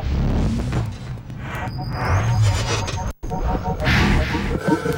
Thank you.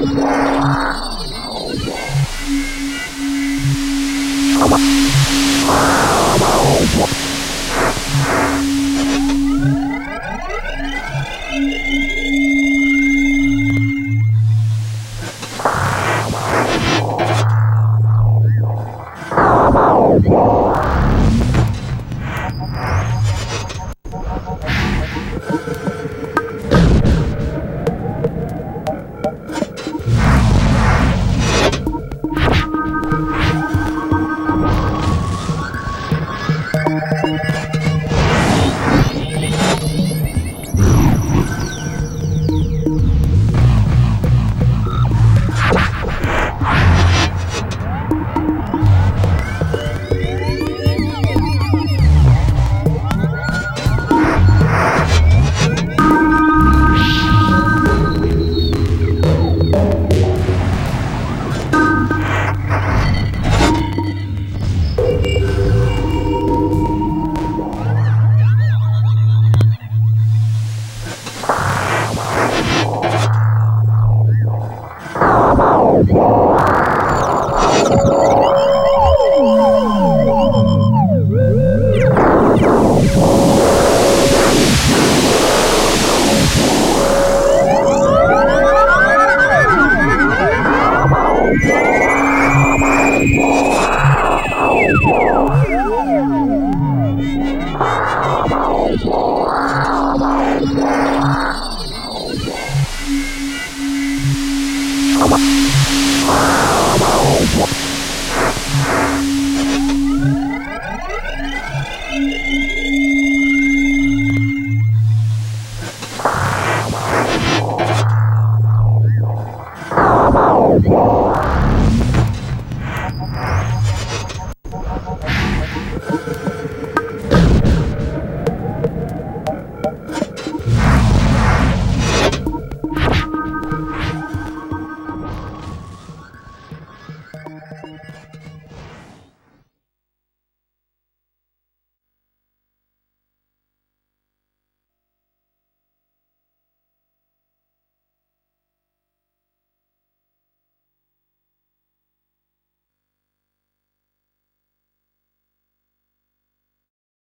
Thank. Wow.